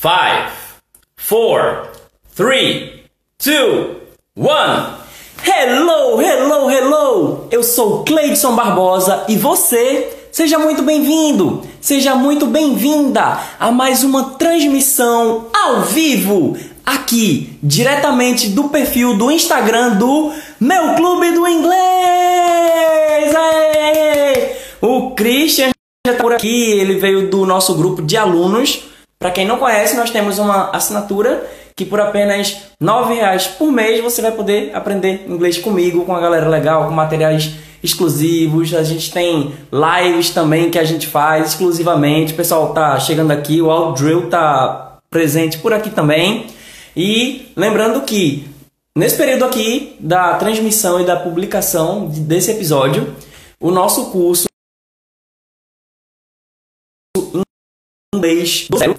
Five, four, three, two, one. Hello, hello, hello! Eu sou Cleidson Barbosa e você, seja muito bem-vindo, seja muito bem-vinda a mais uma transmissão ao vivo, aqui, diretamente do perfil do Instagram do Meu Clube do Inglês! Aê! O Christian já está por aqui, ele veio do nosso grupo de alunos para quem não conhece, nós temos uma assinatura que por apenas R$ reais por mês você vai poder aprender inglês comigo, com a galera legal, com materiais exclusivos. A gente tem lives também que a gente faz exclusivamente. O pessoal tá chegando aqui, o Alt Drill tá presente por aqui também. E lembrando que nesse período aqui da transmissão e da publicação desse episódio, o nosso curso inglês do zero.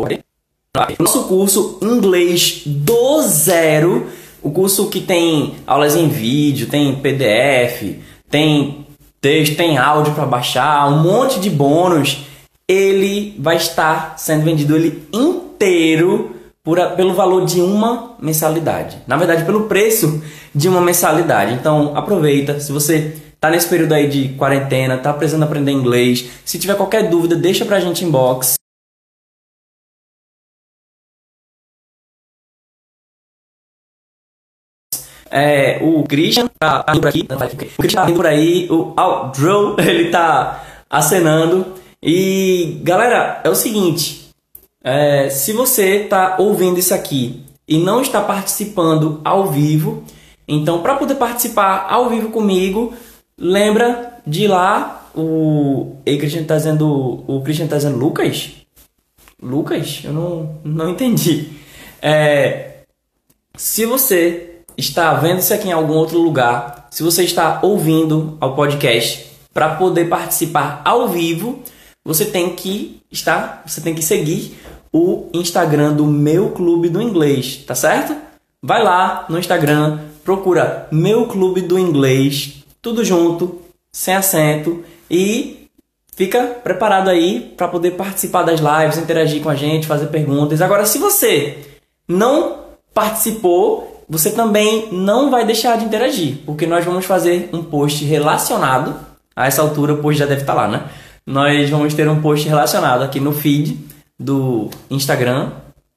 Nosso curso inglês do zero, o curso que tem aulas em vídeo, tem PDF, tem texto, tem áudio para baixar, um monte de bônus, ele vai estar sendo vendido ele inteiro por, pelo valor de uma mensalidade. Na verdade, pelo preço de uma mensalidade. Então, aproveita. Se você tá nesse período aí de quarentena, tá precisando aprender inglês, se tiver qualquer dúvida, deixa pra gente inbox. É, o Christian tá, tá indo por aqui. O Christian tá indo por aí. O Drew, ele tá acenando. E galera, é o seguinte: é, se você tá ouvindo isso aqui e não está participando ao vivo, então para poder participar ao vivo comigo, lembra de ir lá. O Ei, Christian tá dizendo. O Christian tá dizendo Lucas? Lucas? Eu não, não entendi. É, se você está vendo isso aqui em algum outro lugar, se você está ouvindo ao podcast, para poder participar ao vivo, você tem que estar, você tem que seguir o Instagram do meu clube do inglês, tá certo? Vai lá no Instagram, procura meu clube do inglês, tudo junto, sem acento e fica preparado aí para poder participar das lives, interagir com a gente, fazer perguntas. Agora, se você não participou você também não vai deixar de interagir, porque nós vamos fazer um post relacionado. A essa altura o post já deve estar lá, né? Nós vamos ter um post relacionado aqui no feed do Instagram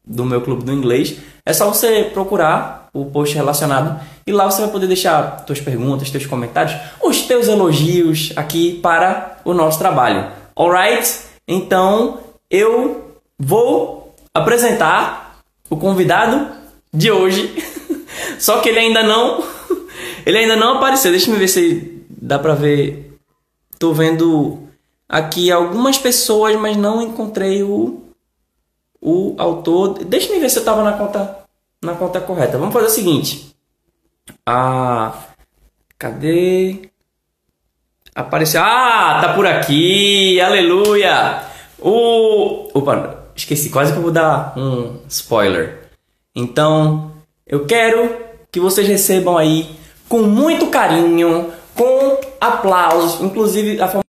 do meu clube do inglês. É só você procurar o post relacionado e lá você vai poder deixar suas perguntas, seus comentários, os teus elogios aqui para o nosso trabalho. Alright? Então eu vou apresentar o convidado de hoje. Só que ele ainda não. Ele ainda não apareceu. Deixa eu ver se dá pra ver. Tô vendo aqui algumas pessoas, mas não encontrei o. O autor. Deixa eu ver se eu tava na conta. Na conta correta. Vamos fazer o seguinte. Ah. Cadê? Apareceu. Ah, tá por aqui. Aleluia. O. Opa, esqueci. Quase que eu vou dar um spoiler. Então, eu quero que vocês recebam aí com muito carinho, com aplausos, inclusive a forma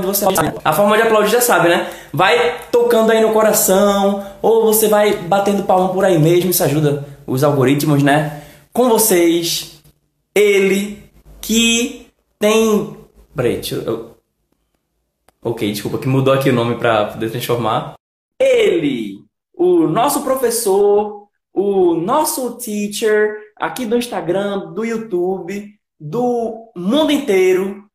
de você a forma de aplaudir já sabe, né? Vai tocando aí no coração ou você vai batendo palma por aí mesmo, isso ajuda os algoritmos, né? Com vocês, ele que tem, peraí, eu... Ok, desculpa, que mudou aqui o nome para poder transformar. Ele, o nosso professor o nosso teacher aqui do Instagram, do YouTube, do mundo inteiro,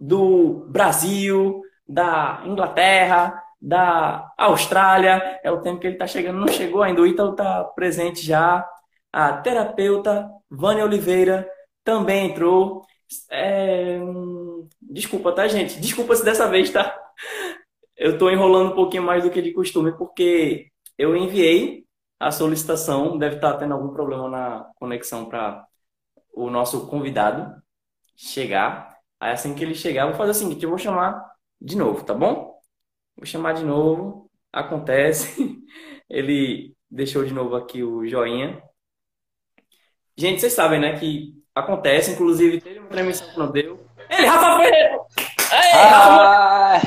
do Brasil, da Inglaterra, da Austrália. É o tempo que ele está chegando, não chegou ainda. O Ítalo está presente já. A terapeuta Vânia Oliveira também entrou. É... Desculpa, tá, gente? Desculpa se dessa vez, tá? Eu estou enrolando um pouquinho mais do que de costume, porque eu enviei a solicitação deve estar tendo algum problema na conexão para o nosso convidado chegar. Aí assim que ele chegar, eu vou fazer o seguinte, eu vou chamar de novo, tá bom? Vou chamar de novo. Acontece. Ele deixou de novo aqui o joinha. Gente, vocês sabem, né, que acontece, inclusive teve uma transmissão que não deu. Ele, Rafa Ferreira! Ei, Rafa!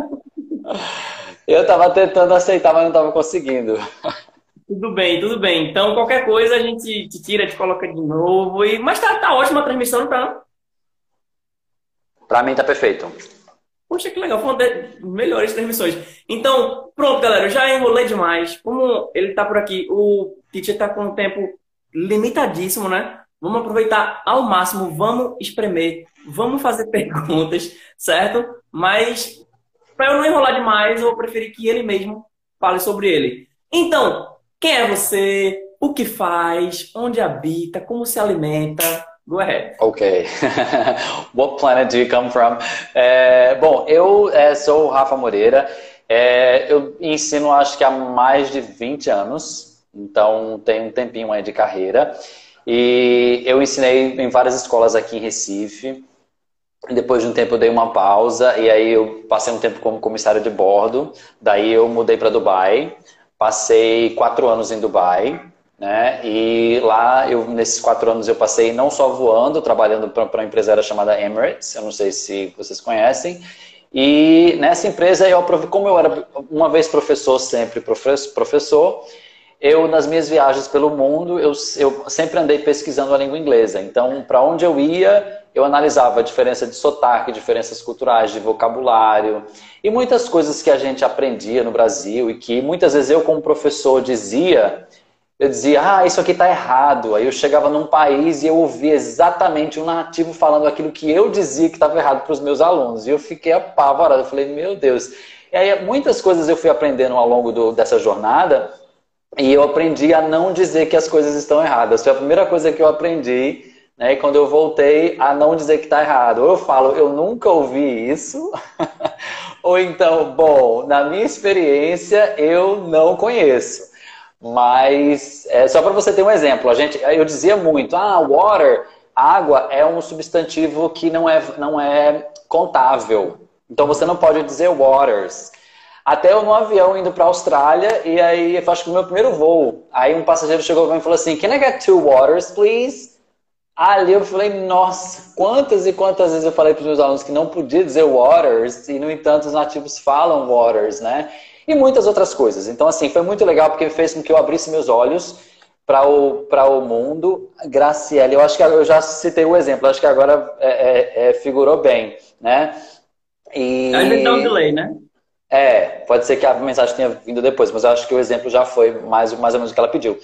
Eu estava tentando aceitar, mas não estava conseguindo. Tudo bem, tudo bem. Então, qualquer coisa a gente te tira, te coloca de novo. E... Mas tá, tá ótima a transmissão, não tá? Pra mim tá perfeito. Poxa, que legal. Foi uma das melhores transmissões. Então, pronto, galera. Eu já enrolei demais. Como ele tá por aqui, o teacher tá com um tempo limitadíssimo, né? Vamos aproveitar ao máximo, vamos espremer, vamos fazer perguntas, certo? Mas, para eu não enrolar demais, eu preferi que ele mesmo fale sobre ele. Então, quem é você? O que faz? Onde habita? Como se alimenta? Go ahead. Ok. What planet do you come from? É, bom, eu é, sou o Rafa Moreira. É, eu ensino acho que há mais de 20 anos. Então, tem um tempinho aí de carreira. E eu ensinei em várias escolas aqui em Recife. Depois de um tempo eu dei uma pausa e aí eu passei um tempo como comissário de bordo. Daí eu mudei para Dubai. Passei quatro anos em Dubai, né? E lá, eu, nesses quatro anos, eu passei não só voando, trabalhando para uma empresa chamada Emirates, eu não sei se vocês conhecem. E nessa empresa, eu como eu era uma vez professor, sempre professor, eu, nas minhas viagens pelo mundo, eu, eu sempre andei pesquisando a língua inglesa. Então, para onde eu ia, eu analisava a diferença de sotaque, diferenças culturais, de vocabulário e muitas coisas que a gente aprendia no Brasil e que muitas vezes eu, como professor, dizia. Eu dizia, ah, isso aqui está errado. Aí eu chegava num país e eu ouvia exatamente um nativo falando aquilo que eu dizia que estava errado para os meus alunos. E eu fiquei apavorado. Eu falei, meu Deus. E aí muitas coisas eu fui aprendendo ao longo do, dessa jornada e eu aprendi a não dizer que as coisas estão erradas. Foi a primeira coisa que eu aprendi né? E quando eu voltei a não dizer que está errado, ou eu falo, eu nunca ouvi isso, ou então, bom, na minha experiência, eu não conheço. Mas, é, só para você ter um exemplo, a gente, eu dizia muito, ah, water, água é um substantivo que não é, não é contável. Então você não pode dizer waters. Até eu no avião indo para a Austrália, e aí eu acho que o meu primeiro voo, aí um passageiro chegou para mim e falou assim: Can I get two waters, please? Ali eu falei, nossa, quantas e quantas vezes eu falei para os meus alunos que não podia dizer waters, e no entanto os nativos falam waters, né? E muitas outras coisas. Então, assim, foi muito legal porque fez com que eu abrisse meus olhos para o, o mundo. Graciela, eu acho que eu já citei o exemplo, acho que agora é, é, é, figurou bem, né? E... Ainda tem um delay, né? É, pode ser que a mensagem tenha vindo depois, mas eu acho que o exemplo já foi mais, mais ou menos o que ela pediu.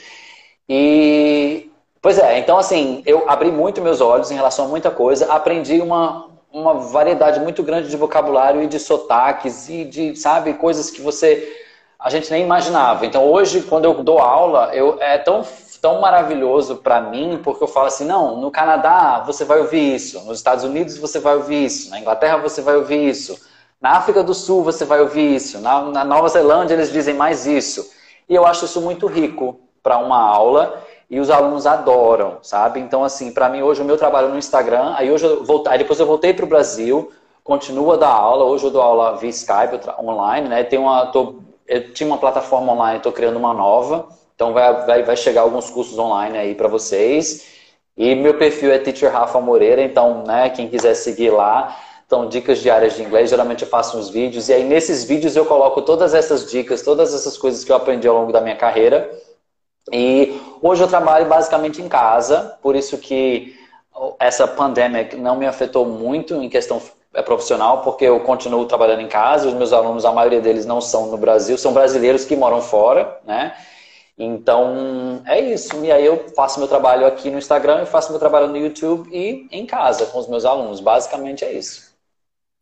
E, Pois é, então assim, eu abri muito meus olhos em relação a muita coisa, aprendi uma, uma variedade muito grande de vocabulário e de sotaques e de, sabe, coisas que você a gente nem imaginava. Então hoje, quando eu dou aula, eu é tão tão maravilhoso para mim, porque eu falo assim, não, no Canadá você vai ouvir isso, nos Estados Unidos você vai ouvir isso, na Inglaterra você vai ouvir isso, na África do Sul você vai ouvir isso, na, na Nova Zelândia eles dizem mais isso. E eu acho isso muito rico para uma aula e os alunos adoram, sabe? Então, assim, para mim hoje o meu trabalho no Instagram, aí hoje eu voltei, depois eu voltei para o Brasil, continuo a dar aula, hoje eu dou aula via Skype online, né? Tem uma, tô, eu tinha uma plataforma online, estou criando uma nova, então vai, vai, vai chegar alguns cursos online aí para vocês. E meu perfil é Teacher Rafa Moreira, então, né, quem quiser seguir lá, então, dicas diárias de inglês, geralmente eu faço uns vídeos, e aí nesses vídeos eu coloco todas essas dicas, todas essas coisas que eu aprendi ao longo da minha carreira, e hoje eu trabalho basicamente em casa, por isso que essa pandemia não me afetou muito em questão é, profissional, porque eu continuo trabalhando em casa, os meus alunos, a maioria deles não são no Brasil, são brasileiros que moram fora, né? Então, é isso. E aí eu faço meu trabalho aqui no Instagram, e faço meu trabalho no YouTube e em casa com os meus alunos. Basicamente é isso.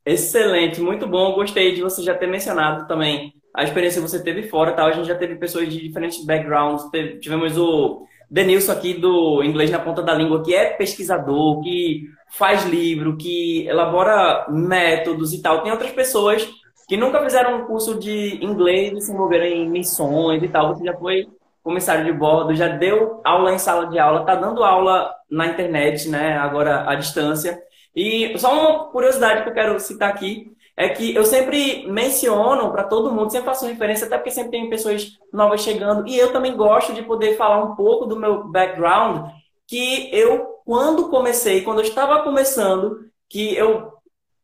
Excelente, muito bom. Gostei de você já ter mencionado também a experiência que você teve fora, tá? A gente já teve pessoas de diferentes backgrounds. Tivemos o Denilson aqui do Inglês na Ponta da Língua, que é pesquisador, que faz livro, que elabora métodos e tal. Tem outras pessoas que nunca fizeram um curso de inglês e se envolveram em missões e tal. Você já foi comissário de bordo, já deu aula em sala de aula, tá dando aula na internet, né? Agora à distância. E só uma curiosidade que eu quero citar aqui é que eu sempre menciono para todo mundo, sempre faço referência, até porque sempre tem pessoas novas chegando, e eu também gosto de poder falar um pouco do meu background, que eu, quando comecei, quando eu estava começando, que eu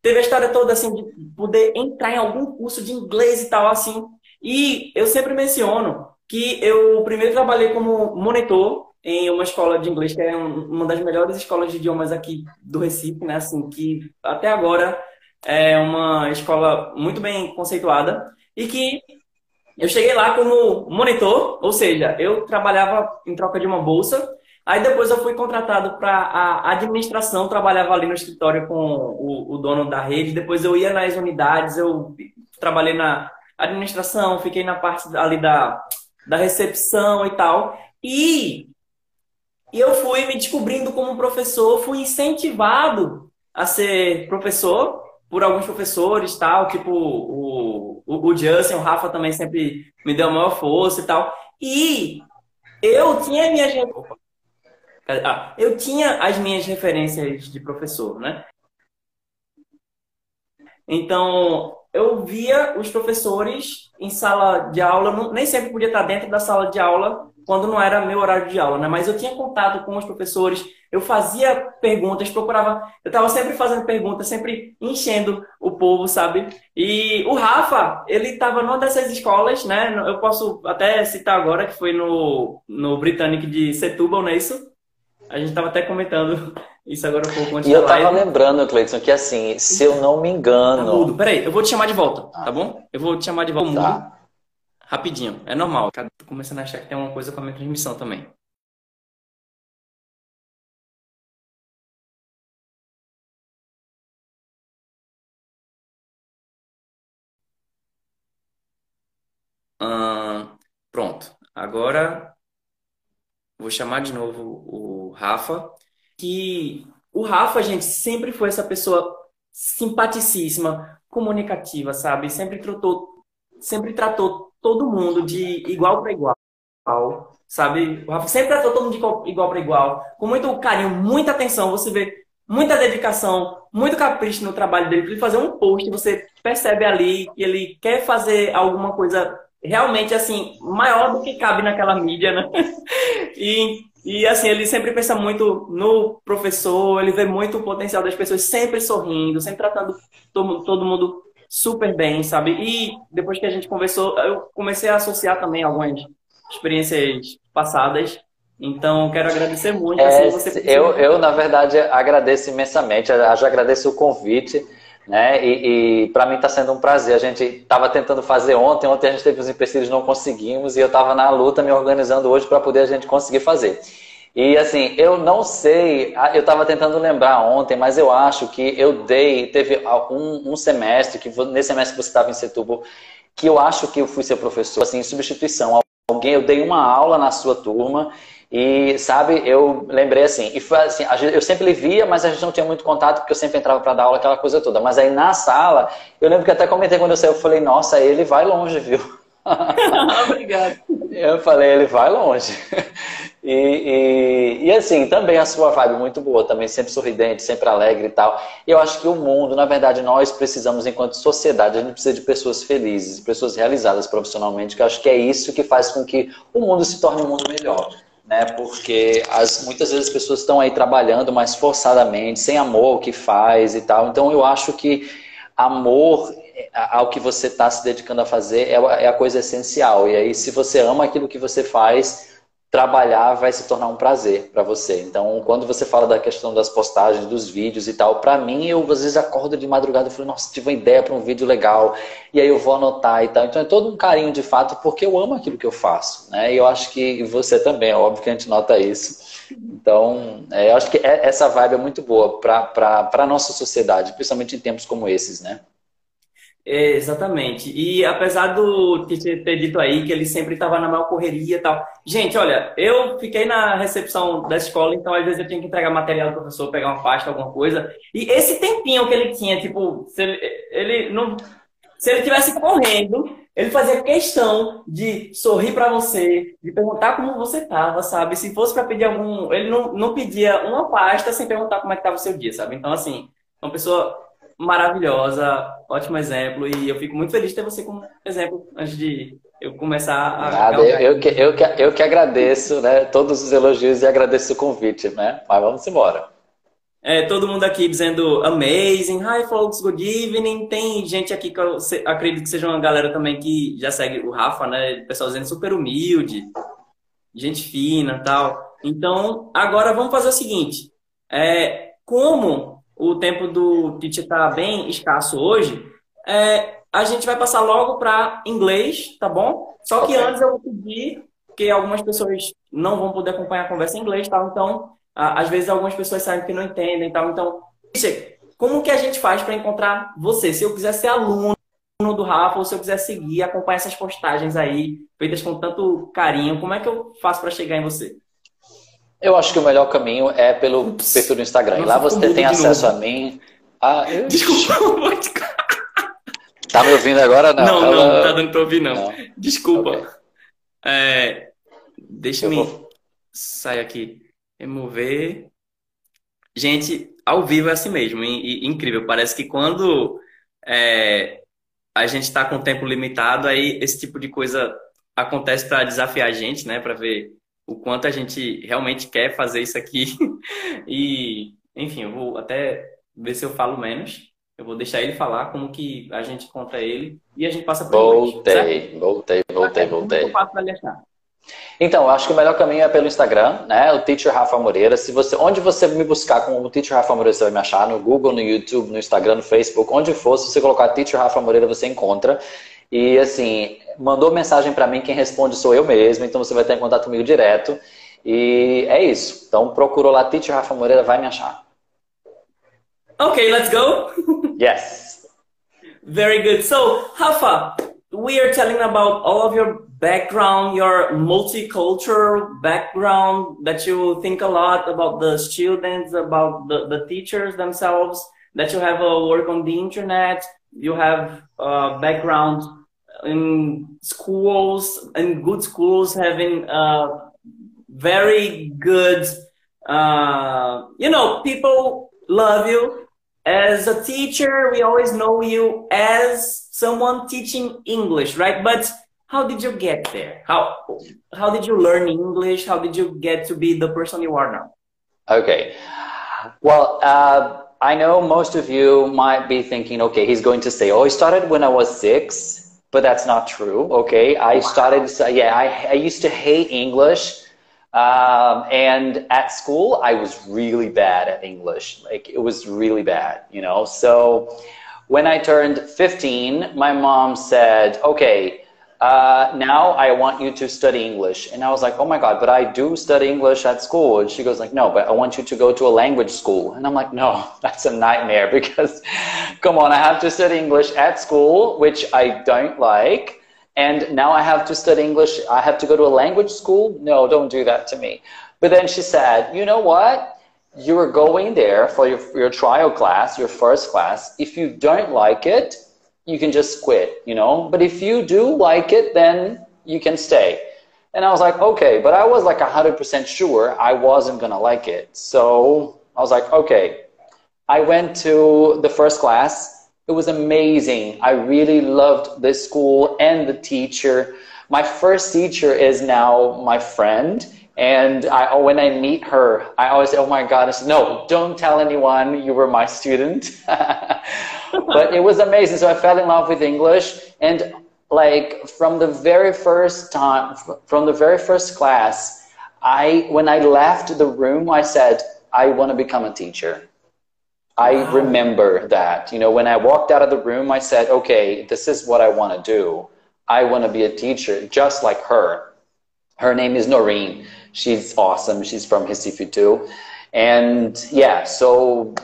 teve a história toda assim de poder entrar em algum curso de inglês e tal assim. E eu sempre menciono que eu primeiro trabalhei como monitor em uma escola de inglês que é uma das melhores escolas de idiomas aqui do Recife, né? Assim, que até agora é uma escola muito bem conceituada e que eu cheguei lá como monitor, ou seja, eu trabalhava em troca de uma bolsa Aí depois eu fui contratado para a administração, trabalhava ali no escritório com o, o, dono da rede. Depois eu ia nas unidades, eu trabalhei na administração, fiquei na parte ali da, da recepção e tal. E, e eu fui me descobrindo como professor, fui incentivado a ser professor por alguns professores, tal, tipo o, o, o Justin, o Rafa também sempre me deu a maior força e tal. E eu tinha minha ah, eu tinha as minhas referências de professor, né? Então, eu via os professores em sala de aula, nem sempre podia estar dentro da sala de aula quando não era meu horário de aula, né? Mas eu tinha contato com os professores, eu fazia perguntas, procurava, eu estava sempre fazendo perguntas, sempre enchendo o povo, sabe? E o Rafa, ele estava numa dessas escolas, né? Eu posso até citar agora que foi no, no Britannic de Setúbal, não é isso? A gente estava até comentando isso agora um pouco antes E eu tava lembrando, Cleiton, que assim, se eu não me engano. Tá mudo. Peraí, eu vou te chamar de volta, ah. tá bom? Eu vou te chamar de volta. Tá. Rapidinho, é normal. Tô começando a achar que tem uma coisa com a minha transmissão também. Pronto. Agora vou chamar de novo o Rafa, que o Rafa, gente, sempre foi essa pessoa simpaticíssima, comunicativa, sabe? Sempre tratou, sempre tratou todo mundo de igual para igual, sabe? O Rafa sempre tratou todo mundo de igual para igual, com muito carinho, muita atenção. Você vê muita dedicação, muito capricho no trabalho dele. Ele fazer um post, você percebe ali que ele quer fazer alguma coisa realmente assim maior do que cabe naquela mídia, né? E, e assim, ele sempre pensa muito no professor, ele vê muito o potencial das pessoas sempre sorrindo, sempre tratando todo, todo mundo super bem, sabe? E depois que a gente conversou, eu comecei a associar também algumas experiências passadas. Então, quero agradecer muito. É, assim, eu, eu, na verdade, agradeço imensamente. Eu já agradeço o convite. Né? E, e para mim está sendo um prazer. A gente estava tentando fazer ontem, ontem a gente teve os empecilhos, não conseguimos, e eu estava na luta me organizando hoje para poder a gente conseguir fazer. E assim, eu não sei, eu estava tentando lembrar ontem, mas eu acho que eu dei, teve um, um semestre, que nesse semestre que você estava em Setúbal, que eu acho que eu fui seu professor, assim, em substituição. Alguém, eu dei uma aula na sua turma e, sabe, eu lembrei assim, e foi assim, eu sempre via, mas a gente não tinha muito contato, porque eu sempre entrava para dar aula, aquela coisa toda. Mas aí na sala, eu lembro que até comentei quando eu saí, eu falei, nossa, ele vai longe, viu? Obrigado. Eu falei, ele vai longe. E, e, e, assim, também a sua vibe muito boa, também sempre sorridente, sempre alegre e tal. E eu acho que o mundo, na verdade, nós precisamos, enquanto sociedade, a gente precisa de pessoas felizes, pessoas realizadas profissionalmente, que eu acho que é isso que faz com que o mundo se torne um mundo melhor né? Porque as, muitas vezes as pessoas estão aí trabalhando mais forçadamente, sem amor ao que faz e tal. Então eu acho que amor ao que você está se dedicando a fazer é, é a coisa essencial. E aí, se você ama aquilo que você faz, trabalhar vai se tornar um prazer para você. Então, quando você fala da questão das postagens, dos vídeos e tal, para mim, eu às vezes acordo de madrugada e falo, nossa, tive uma ideia para um vídeo legal, e aí eu vou anotar e tal. Então, é todo um carinho de fato, porque eu amo aquilo que eu faço, né? E eu acho que você também, é óbvio que a gente nota isso. Então, é, eu acho que é, essa vibe é muito boa para a nossa sociedade, principalmente em tempos como esses, né? É, exatamente. E apesar do que ter dito aí que ele sempre estava na maior correria e tal. Gente, olha, eu fiquei na recepção da escola, então às vezes eu tinha que entregar material do professor, pegar uma pasta, alguma coisa. E esse tempinho que ele tinha, tipo, se ele, ele não. Se ele tivesse correndo, ele fazia questão de sorrir para você, de perguntar como você tava, sabe? Se fosse para pedir algum. Ele não, não pedia uma pasta sem perguntar como é que tava o seu dia, sabe? Então, assim, uma pessoa maravilhosa, ótimo exemplo, e eu fico muito feliz de ter você como exemplo antes de eu começar a. Nada, eu, eu, que, eu, que, eu que agradeço né, todos os elogios e agradeço o convite, né? Mas vamos embora. É, todo mundo aqui dizendo amazing, hi folks, good evening. Tem gente aqui que eu acredito que seja uma galera também que já segue o Rafa, né? O pessoal dizendo super humilde, gente fina tal. Então, agora vamos fazer o seguinte: é, como o tempo do teacher está bem escasso hoje, é, a gente vai passar logo para inglês, tá bom? Só que okay. antes eu vou pedir, porque algumas pessoas não vão poder acompanhar a conversa em inglês, tá? Então, às vezes algumas pessoas sabem que não entendem tal. Então, como que a gente faz para encontrar você? Se eu quiser ser aluno do Rafa ou se eu quiser seguir, acompanhar essas postagens aí, feitas com tanto carinho, como é que eu faço para chegar em você? Eu acho que o melhor caminho é pelo Ups. perfil do Instagram. Nossa, e lá você tem acesso novo. a mim. A... Desculpa. tá me ouvindo agora? Não, não, Ela... não tá dando pra ouvir, não. não. Desculpa. Okay. É... Deixa-me vou... sair aqui remover. Gente, ao vivo é assim mesmo, e, e incrível. Parece que quando é, a gente está com tempo limitado, aí esse tipo de coisa acontece para desafiar a gente, né? Para ver o quanto a gente realmente quer fazer isso aqui. e, enfim, eu vou até ver se eu falo menos. Eu vou deixar ele falar como que a gente encontra ele e a gente passa para Voltei, voltei, voltei, voltei. Achar? Então, eu acho que o melhor caminho é pelo Instagram, né? O Teacher Rafa Moreira. Se você, onde você me buscar com o Teacher Rafa Moreira, você vai me achar no Google, no YouTube, no Instagram, no Facebook, onde for. Se você colocar Teacher Rafa Moreira, você encontra. E assim, mandou mensagem para mim, quem responde sou eu mesmo, então você vai ter contato comigo direto. E é isso. Então procurou lá Teacher Rafa Moreira, vai me achar. Ok, let's go. yes. Very good. So, Rafa, we are telling about all of your background, your multicultural background, that you think a lot about the students, about the, the teachers themselves, that you have a work on the internet, you have a background in schools, in good schools, having uh, very good, uh, you know, people love you. As a teacher, we always know you as someone teaching English, right? But how did you get there? How how did you learn English? How did you get to be the person you are now? Okay, well, uh, I know most of you might be thinking, okay, he's going to say, oh, he started when I was six, but that's not true. Okay, I started, yeah, I, I used to hate English. Um, and at school, I was really bad at English. Like, it was really bad, you know? So when I turned 15, my mom said, okay, uh, now I want you to study English. And I was like, oh my God, but I do study English at school. And she goes like, no, but I want you to go to a language school. And I'm like, no, that's a nightmare because come on, I have to study English at school, which I don't like. And now I have to study English. I have to go to a language school. No, don't do that to me. But then she said, you know what? You are going there for your, your trial class, your first class. If you don't like it, you can just quit, you know? But if you do like it, then you can stay. And I was like, okay, but I was like 100% sure I wasn't gonna like it. So I was like, okay. I went to the first class. It was amazing. I really loved the school and the teacher. My first teacher is now my friend. And I, when I meet her, I always say, oh my God, I said, no, don't tell anyone you were my student. but it was amazing. So I fell in love with English. And like from the very first time, from the very first class, I, when I left the room, I said, I want to become a teacher. I wow. remember that. You know, when I walked out of the room, I said, okay, this is what I want to do. I want to be a teacher just like her. Her name is Noreen. She's awesome. She's from Recife too. And yeah, so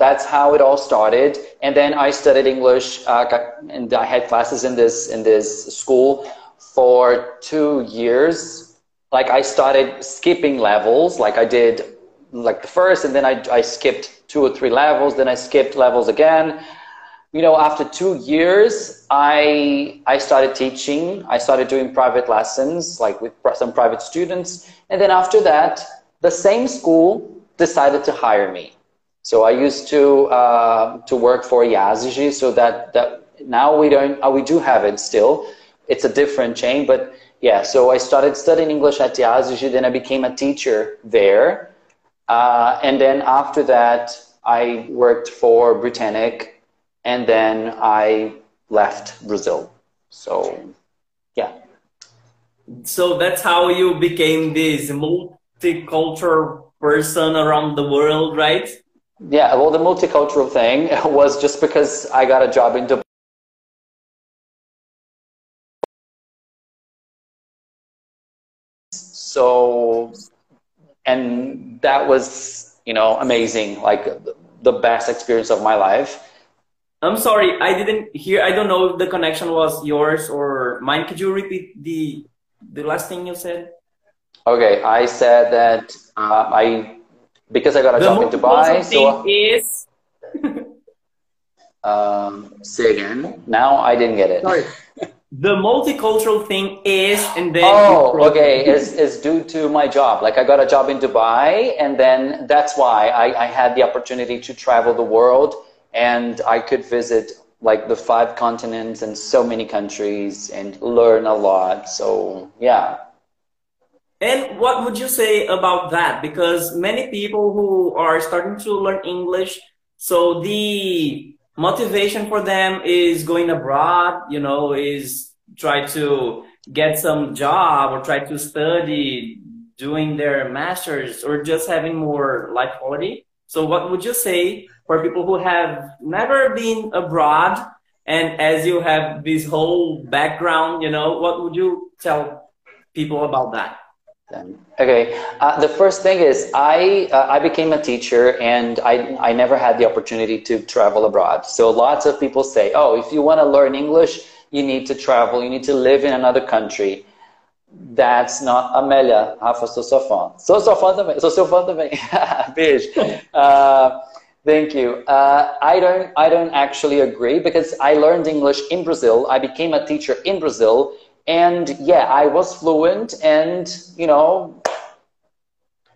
that's how it all started. And then I studied English, uh, and I had classes in this in this school for two years. Like I started skipping levels, like I did like the first, and then I, I skipped two or three levels. Then I skipped levels again. You know, after two years, I I started teaching. I started doing private lessons, like with some private students. And then after that, the same school decided to hire me. So I used to uh, to work for Yazigi, so that that now we don't uh, we do have it still. It's a different chain, but yeah. So I started studying English at Yazigi, then I became a teacher there. Uh, and then after that, I worked for Britannic, and then I left Brazil. So, yeah. So that's how you became this multicultural person around the world, right? Yeah, well, the multicultural thing was just because I got a job in Dubai. So, and that was, you know, amazing. Like the best experience of my life. I'm sorry, I didn't hear. I don't know if the connection was yours or mine. Could you repeat the the last thing you said? Okay, I said that uh, I because I got a the job in Dubai. So is. um, say again. Now I didn't get it. Sorry. the multicultural thing is and then oh okay is is due to my job like i got a job in dubai and then that's why I, I had the opportunity to travel the world and i could visit like the five continents and so many countries and learn a lot so yeah and what would you say about that because many people who are starting to learn english so the motivation for them is going abroad, you know, is try to get some job or try to study doing their masters or just having more life quality. So what would you say for people who have never been abroad and as you have this whole background, you know, what would you tell people about that? Okay, uh, the first thing is I uh, I became a teacher and I I never had the opportunity to travel abroad. So lots of people say, oh, if you want to learn English, you need to travel, you need to live in another country. That's not Amélia. Rafa, sou sua fã. Sou sua fã também. Sou seu fã também. Beijo. Uh, thank you. Uh, I don't I don't actually agree because I learned English in Brazil. I became a teacher in Brazil and yeah, I was fluent and, you know,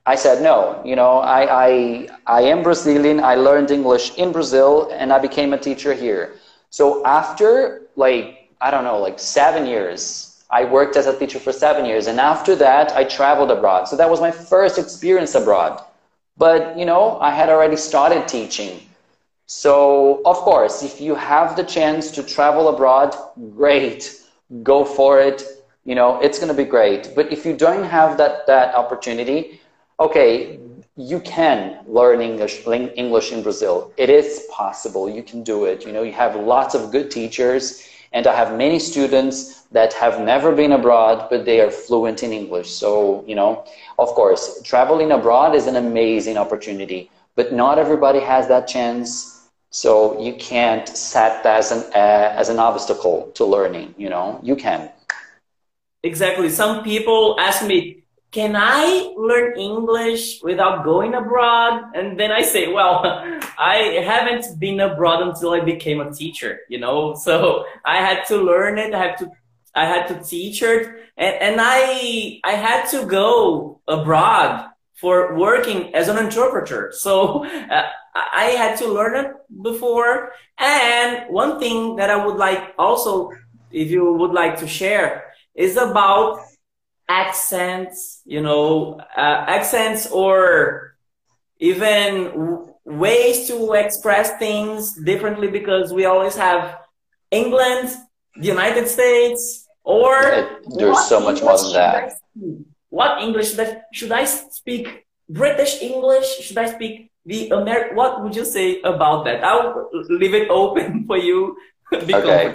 I said no. You know, I, I, I am Brazilian. I learned English in Brazil and I became a teacher here. So after like, I don't know, like seven years, I worked as a teacher for seven years. And after that, I traveled abroad. So that was my first experience abroad. But, you know, I had already started teaching. So, of course, if you have the chance to travel abroad, great go for it. You know, it's going to be great. But if you don't have that, that opportunity, okay, you can learn English, English in Brazil. It is possible. You can do it. You know, you have lots of good teachers. And I have many students that have never been abroad, but they are fluent in English. So, you know, of course, traveling abroad is an amazing opportunity, but not everybody has that chance so you can't set that as an uh, as an obstacle to learning. You know, you can. Exactly. Some people ask me, "Can I learn English without going abroad?" And then I say, "Well, I haven't been abroad until I became a teacher. You know, so I had to learn it. I had to." I had to teach it and, and I I had to go abroad for working as an interpreter. So uh, I had to learn it before. And one thing that I would like also, if you would like to share, is about accents, you know, uh, accents or even ways to express things differently because we always have England, the United States, or there's so much more than that. What English should I speak? British English? Should I speak the Amer- what would you say about that? I'll leave it open for you. Be okay.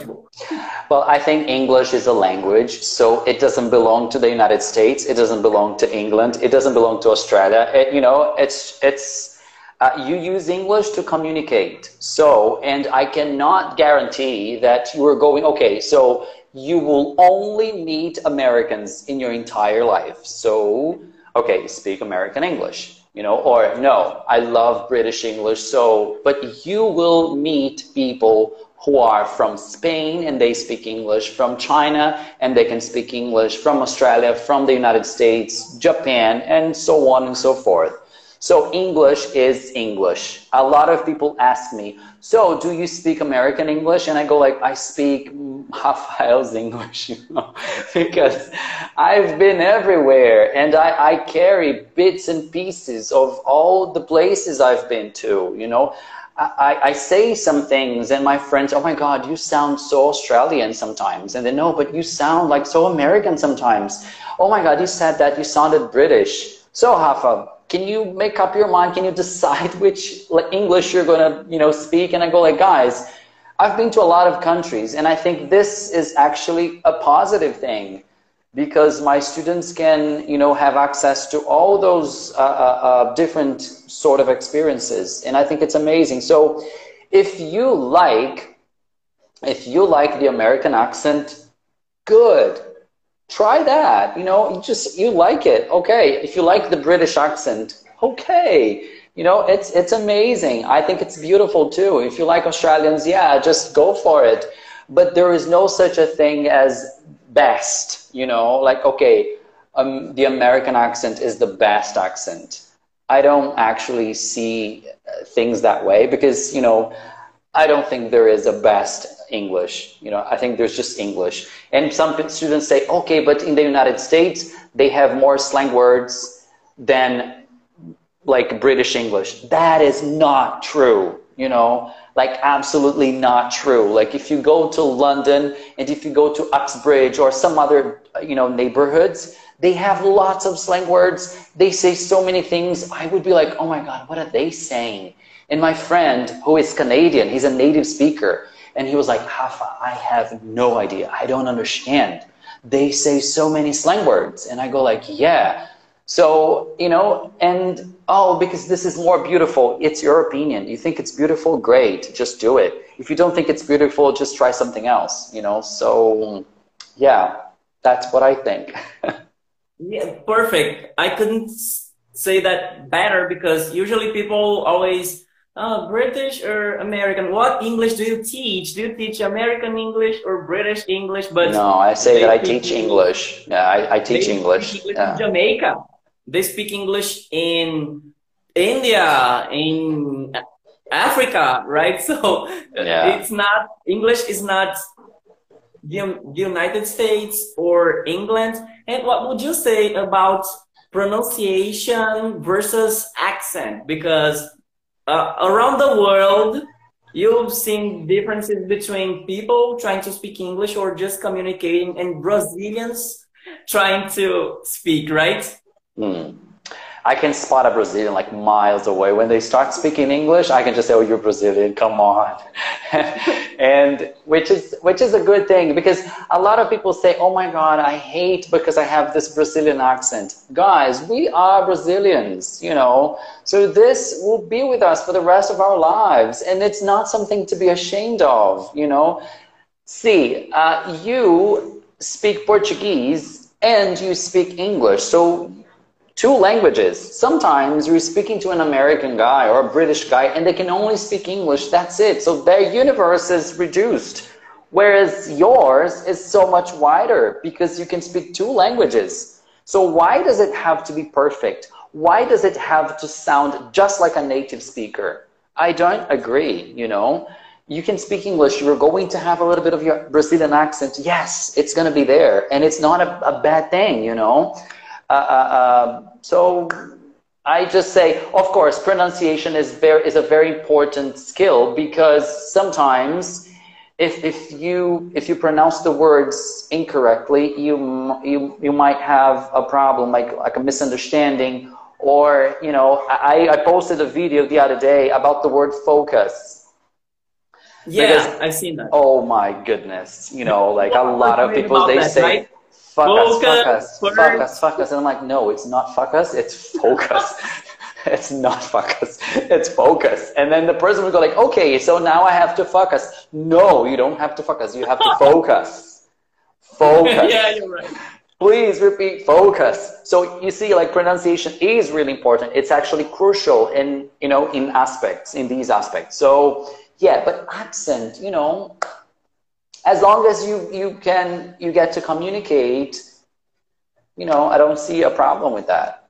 Well, I think English is a language, so it doesn't belong to the United States. It doesn't belong to England. It doesn't belong to Australia. It, you know, it's it's uh, you use English to communicate. So, and I cannot guarantee that you are going. Okay, so you will only meet Americans in your entire life. So, okay, speak American English you know, or no, I love British English. So, but you will meet people who are from Spain and they speak English, from China and they can speak English, from Australia, from the United States, Japan, and so on and so forth. So English is English. A lot of people ask me, so do you speak American English? And I go like, I speak Rafael's English, you know, because I've been everywhere and I, I carry bits and pieces of all the places I've been to, you know. I, I say some things and my friends, oh my God, you sound so Australian sometimes. And they know, but you sound like so American sometimes. Oh my God, you said that you sounded British. So Rafa, can you make up your mind? Can you decide which English you're going to, you know, speak? And I go like, guys, I've been to a lot of countries and I think this is actually a positive thing because my students can, you know, have access to all those uh, uh, uh different sort of experiences. And I think it's amazing. So if you like, if you like the American accent, good try that. You know, you just you like it. Okay. If you like the British accent, okay. You know, it's it's amazing. I think it's beautiful too. If you like Australians, yeah, just go for it. But there is no such a thing as best. You know, like okay, um, the American accent is the best accent. I don't actually see uh, things that way because you know I don't think there is a best English. You know, I think there's just English. And some students say, okay, but in the United States, they have more slang words than like British English. That is not true. You know, like absolutely not true. Like if you go to London and if you go to Uxbridge or some other, you know, neighborhoods, they have lots of slang words. They say so many things. I would be like, oh my God, what are they saying? And my friend, who is Canadian, he's a native speaker, and he was like, Rafa, I have no idea. I don't understand. They say so many slang words. And I go like, yeah. So, you know, and oh, because this is more beautiful. It's your opinion. You think it's beautiful? Great. Just do it. If you don't think it's beautiful, just try something else, you know? So, yeah, that's what I think. yeah, perfect. I couldn't say that better because usually people always uh, British or American? What English do you teach? Do you teach American English or British English? But no, I say that I teach English. Yeah, I, I teach English. English yeah. in Jamaica. They speak English in India, in Africa, right? So yeah. it's not English is not the United States or England. And what would you say about pronunciation versus accent? Because uh, around the world, you've seen differences between people trying to speak English or just communicating and Brazilians trying to speak, right? Mm. I can spot a Brazilian like miles away. When they start speaking English, I can just say, "Oh, you're Brazilian. Come on," and which is which is a good thing because a lot of people say, "Oh my God, I hate because I have this Brazilian accent." Guys, we are Brazilians, you know. So this will be with us for the rest of our lives, and it's not something to be ashamed of, you know. See, uh, you speak Portuguese and you speak English, so two languages. Sometimes you're speaking to an American guy or a British guy and they can only speak English. That's it. So their universe is reduced. Whereas yours is so much wider because you can speak two languages. So why does it have to be perfect? Why does it have to sound just like a native speaker? I don't agree, you know. You can speak English, you're going to have a little bit of your Brazilian accent. Yes, it's going to be there. And it's not a, a bad thing, you know. Uh, uh, um, so I just say, of course, pronunciation is very is a very important skill because sometimes if if you if you pronounce the words incorrectly, you you you might have a problem like like a misunderstanding or you know I, I posted a video the other day about the word focus. Yeah, because, I've seen that. Oh my goodness, you know, like a lot of people they that, say. Right? Fuck us, fuck us, fuck us, fuck us. And I'm like, no, it's not fuck us, it's focus. it's not fuck us, it's focus. And then the person would go like, okay, so now I have to fuck us. No, you don't have to fuck us, you have to focus. Focus. yeah, you're right. Please repeat focus. So you see, like pronunciation is really important. It's actually crucial in, you know, in aspects, in these aspects. So yeah, but accent, you know, as long as you, you can you get to communicate, you know, I don't see a problem with that.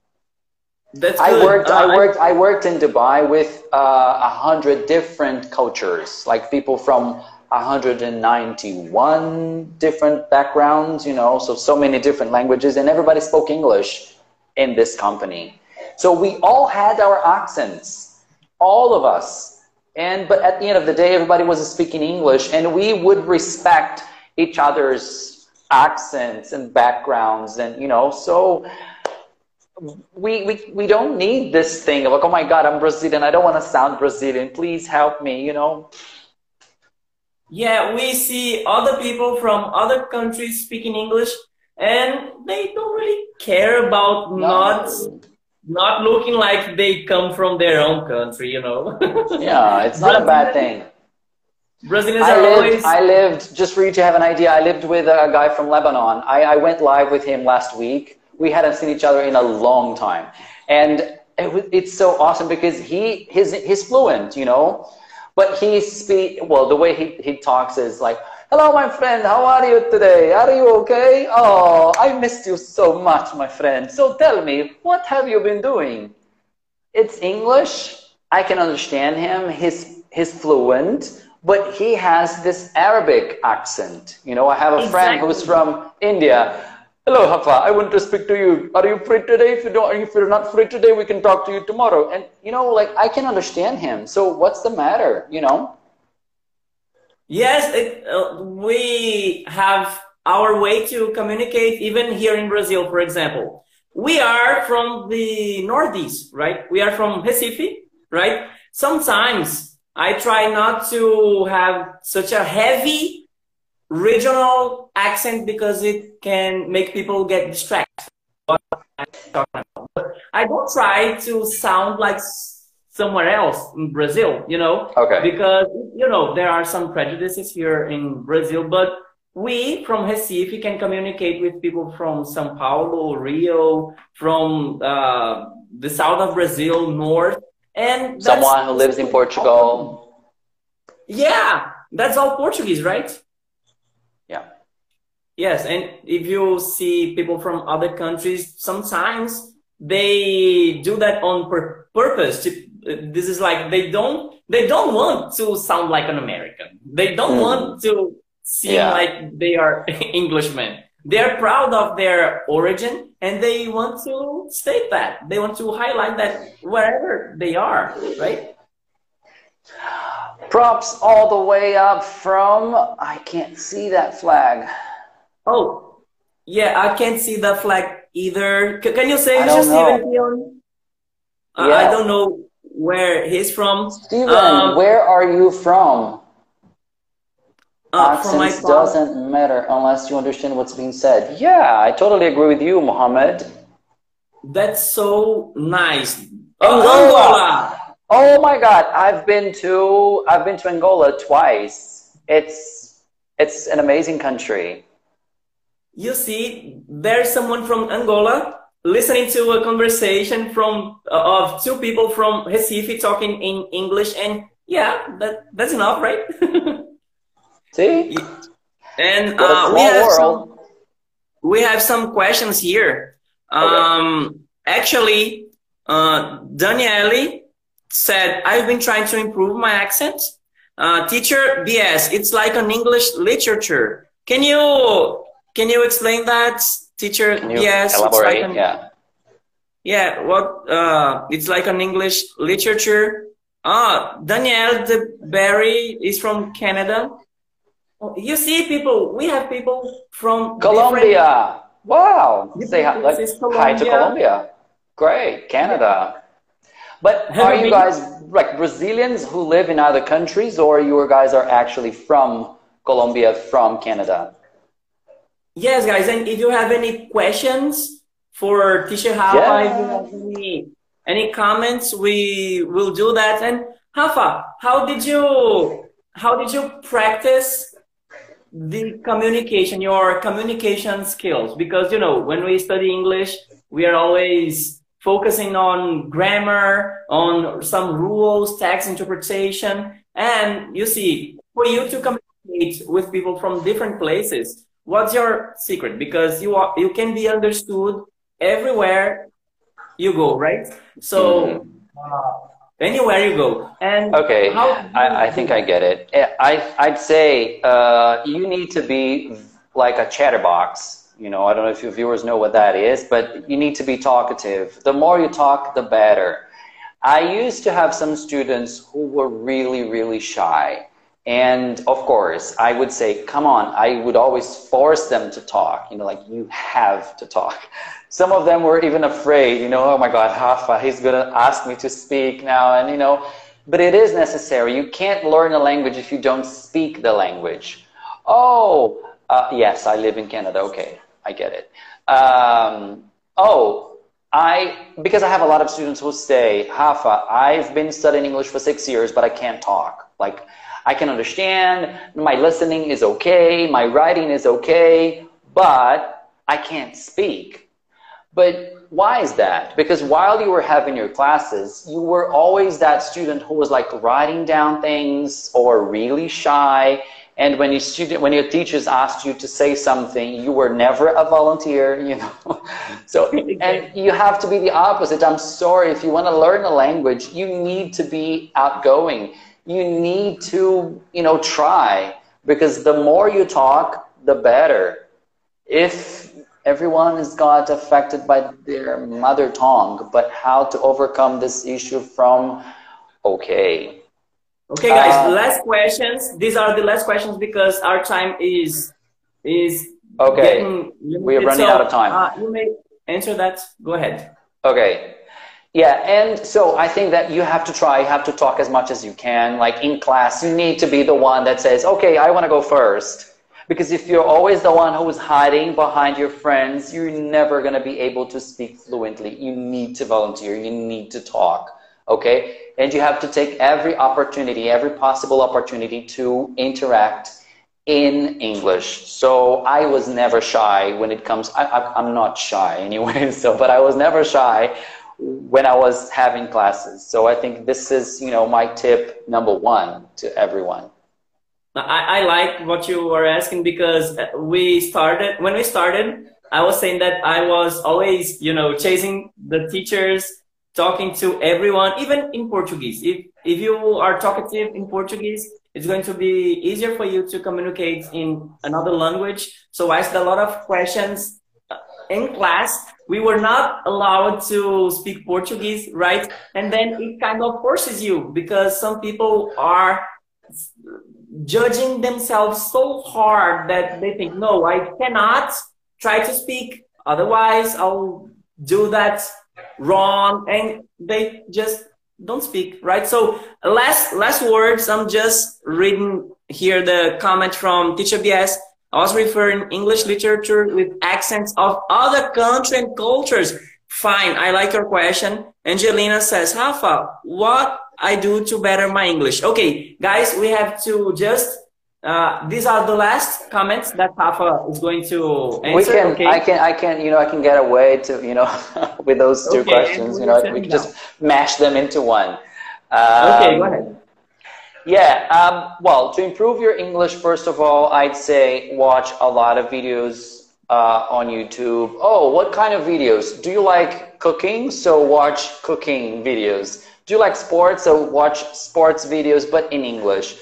That's I good. worked. Uh, I worked. I worked in Dubai with uh, a hundred different cultures, like people from 191 different backgrounds. You know, so so many different languages, and everybody spoke English in this company. So we all had our accents, all of us. And but at the end of the day, everybody was speaking English, and we would respect each other's accents and backgrounds, and you know, so we, we, we don't need this thing of like, oh my God, I'm Brazilian. I don't want to sound Brazilian. Please help me, you know? Yeah, we see other people from other countries speaking English and they don't really care about No. not not looking like they come from their own country, you know. Yeah, it's not a bad thing. Brazilians I are lived, always I lived, just for you to have an idea, I lived with a guy from Lebanon. I, I went live with him last week. We hadn't seen each other in a long time. And it, it's so awesome because he, his, he's fluent, you know? But he speak, well, the way he, he talks is like, hello, my friend, how are you today? Are you okay? Oh, I missed you so much, my friend. So tell me, what have you been doing? It's English. I can understand him. He's, he's fluent, but he has this Arabic accent. You know, I have a friend who's from India. Hello, Rafa. I want to speak to you. Are you free today? If you don't, if you're not free today, we can talk to you tomorrow. And you know, like I can understand him. So what's the matter? You know? Yes, it, uh, we have our way to communicate, even here in Brazil, for example. We are from the Northeast, right? We are from Recife, right? Sometimes I try not to have such a heavy regional accent because it can make people get distracted. I don't try to sound like somewhere else in Brazil, you know? Okay. because you know there are some prejudices here in Brazil, but we from Recife can communicate with people from São Paulo, Rio, from uh, the south of Brazil, north, and Someone who lives in Portugal. Yeah, that's all Portuguese, right? Yeah. Yes, and if you see people from other countries, sometimes they do that on pur- purpose. To, this is like they don't they don't want to sound like an American. They don't Mm. want to seem Yeah. like they are Englishmen. They're proud of their origin and they want to state that. They want to highlight that wherever they are, right? Props all the way up from. I can't see that flag. Oh, yeah, I can't see the flag either. Can you say I don't just know. Steven Pion? Uh, I don't know where he's from. Steven, Um, where are you from? Uh, from my Accents doesn't matter unless you understand what's being said. Yeah, I totally agree with you, Mohammed. That's so nice. Angola. Angola. Oh my God, I've been to I've been to Angola twice. It's it's an amazing country. You see, there's someone from Angola listening to a conversation from uh, of two people from Recife talking in English, and yeah, that that's enough, right? See, and uh, we have some. we have some questions here. Um, actually, uh, Daniele said, I've been trying to improve my accent. Uh, teacher, BS, it's like an English literature. Can you, can you explain that, teacher? Can you BS, it's elaborate? like an, yeah. yeah, what, uh, it's like an English literature. Ah, Danielle de berry is from Canada. Oh, You see people, we have people from Colombia. Wow. You Say hi, like, hi to Colombia? Great, Canada. But are you you guys like Brazilians who live in other countries, or you guys are actually from Colombia, from Canada? Yes, guys, and if you have any questions for Teacher Rafa, if you have any, any comments, we will do that. And Rafa, how did you how did you practice the communication, your communication skills? Because you know, when we study English, we are always focusing on grammar, on some rules, text interpretation, and you see, for you to communicate with people from different places, what's your secret? Because you are you can be understood everywhere you go, right? So mm-hmm. uh, anywhere you go. And okay, I, I think I get it. I I'd say uh, you need to be like a chatterbox. You know, I don't know if your viewers know what that is, but you need to be talkative. The more you talk, the better. I used to have some students who were really, really shy. And of course, I would say, come on, I would always force them to talk. You know, like, you have to talk. Some of them were even afraid, you know, oh my God, Rafa, he's going to ask me to speak now. And, you know, but it is necessary. You can't learn a language if you don't speak the language. Oh, uh, yes, I live in Canada. Okay, I get it. Um, oh, I, because I have a lot of students who say, Rafa, I've been studying English for six years, but I can't talk. Like, I can understand, my listening is okay, my writing is okay, but I can't speak. But why is that? Because while you were having your classes, you were always that student who was like writing down things or really shy. And when your student, when your teachers asked you to say something, you were never a volunteer, you know. so, and you have to be the opposite. I'm sorry, if you want to learn a language, you need to be outgoing. You need to, you know, try because the more you talk, the better. If everyone is got affected by their mother tongue, but how to overcome this issue from okay. Okay, guys, uh, last questions. These are the last questions because our time is is okay. We're running so, out of time. Uh, you may answer that. Go ahead. Okay. Yeah, and so I think that you have to try, you have to talk as much as you can. Like in class, you need to be the one that says, okay, I want to go first because if you're always the one who is hiding behind your friends, you're never going to be able to speak fluently. You need to volunteer. You need to talk. Okay? And you have to take every opportunity, every possible opportunity to interact in English. So I was never shy when it comes, I, am not shy anyway, so, but I was never shy when I was having classes. So I think this is, you know, my tip number one to everyone. I, I like what you were asking because we started when we started. I was saying that I was always, you know, chasing the teachers, talking to everyone, even in Portuguese. If if you are talkative in Portuguese, it's going to be easier for you to communicate in another language. So I asked a lot of questions in class. We were not allowed to speak Portuguese, right? And then it kind of forces you because some people are judging themselves so hard that they think, no, I cannot try to speak, otherwise I'll do that wrong, and they just don't speak, right? So last last words, I'm just reading here the comment from Teacher BS. I was referring English literature with accents of other country and cultures. Fine, I like your question. Angelina says, Rafa, what I do to better my English? Okay, guys, we have to just, uh, these are the last comments that Rafa is going to answer. We can, okay. I can, I can, you know, I can get away to, you know, with those two okay, questions, you know, we can just mash them into one. Um, okay, go ahead. Yeah, um, well, to improve your English, first of all, I'd say watch a lot of videos uh, on YouTube. Oh, what kind of videos? Do you like cooking? So watch cooking videos. Do you like sports? So watch sports videos, but in English.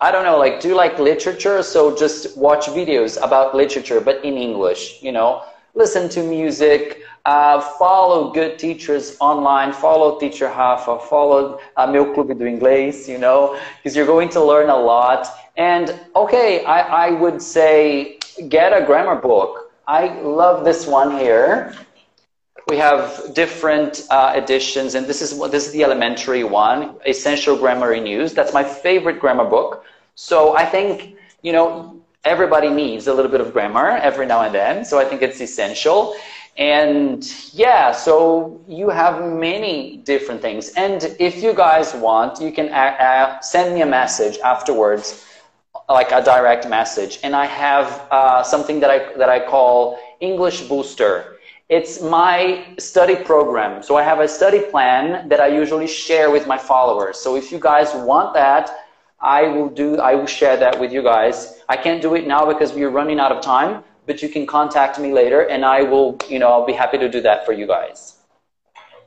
I don't know, like, do you like literature? So just watch videos about literature, but in English, you know? Listen to music, uh, follow good teachers online, follow Teacher Rafa, follow uh, Meu Clube do Inglês, you know, because you're going to learn a lot. And okay, I, I would say get a grammar book I love this one here. We have different uh, editions, and this is this is the elementary one, Essential Grammar in Use. That's my favorite grammar book. So I think you know everybody needs a little bit of grammar every now and then. So I think it's essential. And yeah, so you have many different things. And if you guys want, you can uh, uh send me a message afterwards like a direct message. And I have uh, something that I, that I call English Booster. It's my study program. So I have a study plan that I usually share with my followers. So if you guys want that, I will do, I will share that with you guys. I can't do it now because we're running out of time, but you can contact me later and I will, you know, I'll be happy to do that for you guys.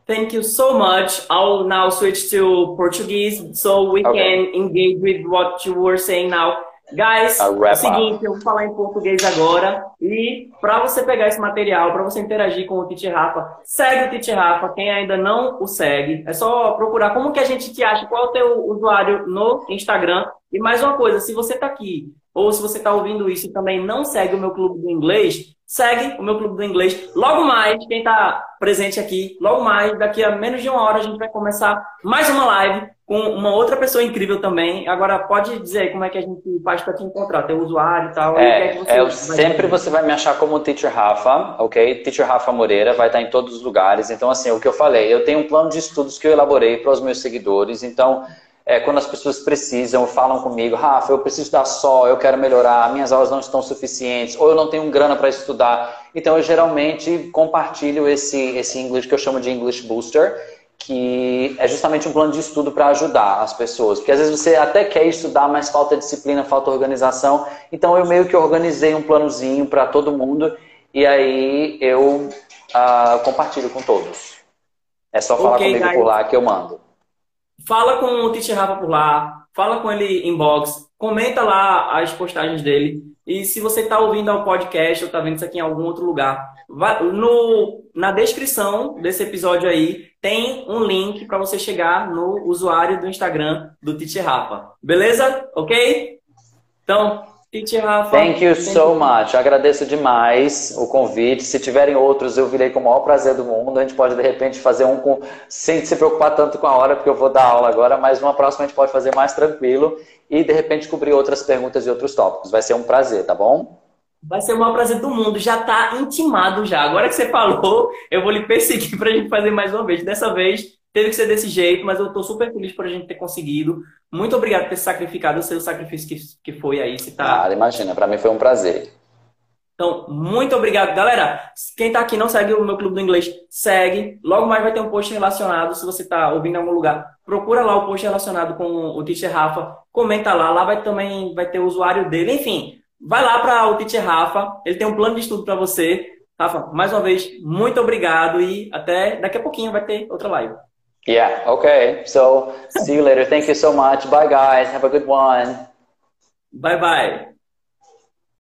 thank you so much. I'll now switch to Portuguese so we okay. can engage with what you were saying now. Guys, é o seguinte, eu vou falar em português agora. E para você pegar esse material, para você interagir com o Titi Rafa, segue o Titi Rafa. Quem ainda não o segue, é só procurar como que a gente te acha, qual é o teu usuário no Instagram. E mais uma coisa, se você está aqui ou se você está ouvindo isso e também não segue o meu clube do inglês, segue o meu clube do inglês. Logo mais, quem está presente aqui, logo mais, daqui a menos de uma hora a gente vai começar mais uma live com uma outra pessoa incrível também. Agora, pode dizer aí como é que a gente faz para te encontrar, teu usuário e tal. É, é você eu sempre você vai me achar como Teacher Rafa, ok? Teacher Rafa Moreira, vai estar em todos os lugares. Então, assim, o que eu falei, eu tenho um plano de estudos que eu elaborei para os meus seguidores. Então, é, quando as pessoas precisam, falam comigo, Rafa, eu preciso estudar só, eu quero melhorar, minhas aulas não estão suficientes, ou eu não tenho grana para estudar. Então, eu geralmente compartilho esse, esse inglês que eu chamo de English Booster que é justamente um plano de estudo para ajudar as pessoas. Porque às vezes você até quer estudar, mas falta disciplina, falta organização. Então eu meio que organizei um planozinho para todo mundo e aí eu uh, compartilho com todos. É só falar okay, comigo por lá que eu mando. Fala com o Teacher Rafa por lá, fala com ele inbox, comenta lá as postagens dele. E se você está ouvindo ao podcast ou está vendo isso aqui em algum outro lugar, no, na descrição desse episódio aí tem um link para você chegar no usuário do Instagram do Titi Rafa. Beleza? Ok? Então, Titi Rafa. Thank you so much. agradeço demais o convite. Se tiverem outros, eu virei com o maior prazer do mundo. A gente pode, de repente, fazer um com... sem se preocupar tanto com a hora, porque eu vou dar aula agora, mas uma próxima a gente pode fazer mais tranquilo e de repente cobrir outras perguntas e outros tópicos. Vai ser um prazer, tá bom? Vai ser o maior prazer do mundo. Já está intimado já. Agora que você falou, eu vou lhe perseguir para a gente fazer mais uma vez. Dessa vez teve que ser desse jeito, mas eu estou super feliz por a gente ter conseguido. Muito obrigado por ter se sacrificado. Eu sei o sacrifício que, que foi aí. Você tá... Ah, imagina. Para mim foi um prazer. Então, muito obrigado. Galera, quem está aqui não segue o meu Clube do Inglês, segue. Logo mais vai ter um post relacionado. Se você está ouvindo em algum lugar, procura lá o post relacionado com o Teacher Rafa. Comenta lá. Lá vai também vai ter o usuário dele. Enfim, vai lá para o Teacher Rafa. Ele tem um plano de estudo para você. Rafa, mais uma vez, muito obrigado e até daqui a pouquinho vai ter outra live. Yeah, okay. So, see you later. Thank you so much. Bye, guys. Have a good one. Bye, bye.